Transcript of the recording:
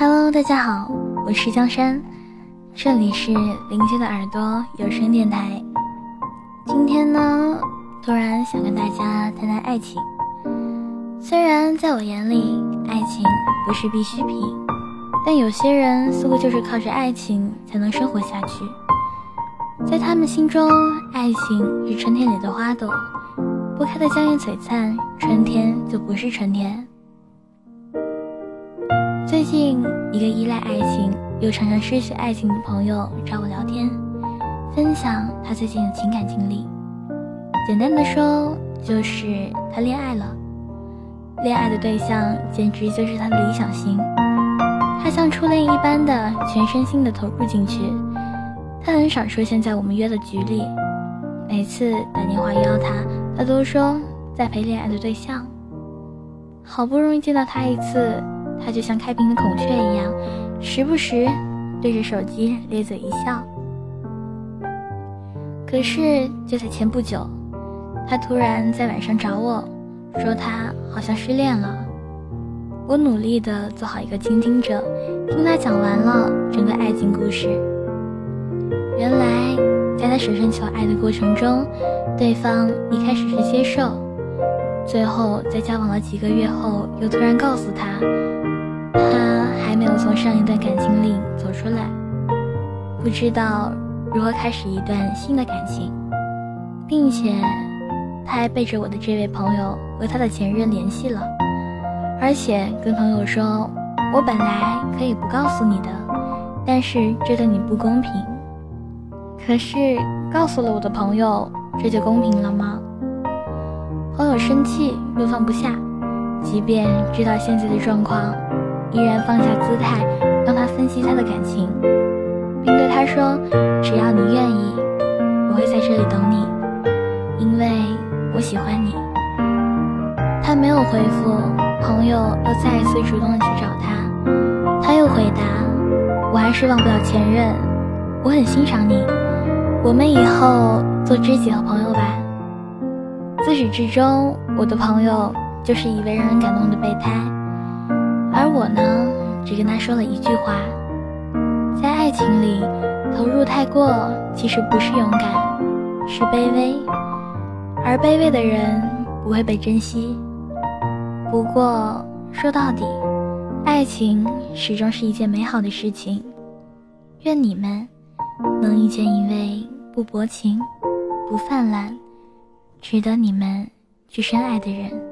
Hello，大家好，我是江山，这里是邻居的耳朵有声电台。今天呢，突然想跟大家谈谈爱情。虽然在我眼里，爱情不是必需品，但有些人似乎就是靠着爱情才能生活下去。在他们心中，爱情是春天里的花朵，不开的娇艳璀璨，春天就不是春天。最近，一个依赖爱情又常常失去爱情的朋友找我聊天，分享他最近的情感经历。简单的说，就是他恋爱了，恋爱的对象简直就是他的理想型。他像初恋一般的全身心的投入进去，他很少出现在我们约的局里，每次打电话邀他，他都说在陪恋爱的对象。好不容易见到他一次。他就像开屏的孔雀一样，时不时对着手机咧嘴一笑。可是就在前不久，他突然在晚上找我，说他好像失恋了。我努力的做好一个倾听者，听他讲完了整个爱情故事。原来在他舍身求爱的过程中，对方一开始是接受，最后在交往了几个月后，又突然告诉他。他还没有从上一段感情里走出来，不知道如何开始一段新的感情，并且他还背着我的这位朋友和他的前任联系了，而且跟朋友说：“我本来可以不告诉你的，但是这对你不公平。”可是告诉了我的朋友，这就公平了吗？朋友生气又放不下，即便知道现在的状况。依然放下姿态，让他分析他的感情，并对他说：“只要你愿意，我会在这里等你，因为我喜欢你。”他没有回复，朋友又再一次主动的去找他，他又回答：“我还是忘不了前任，我很欣赏你，我们以后做知己和朋友吧。”自始至终，我的朋友就是一位让人感动的备胎。而我呢，只跟他说了一句话：在爱情里，投入太过，其实不是勇敢，是卑微。而卑微的人不会被珍惜。不过说到底，爱情始终是一件美好的事情。愿你们能遇见一位不薄情、不泛滥、值得你们去深爱的人。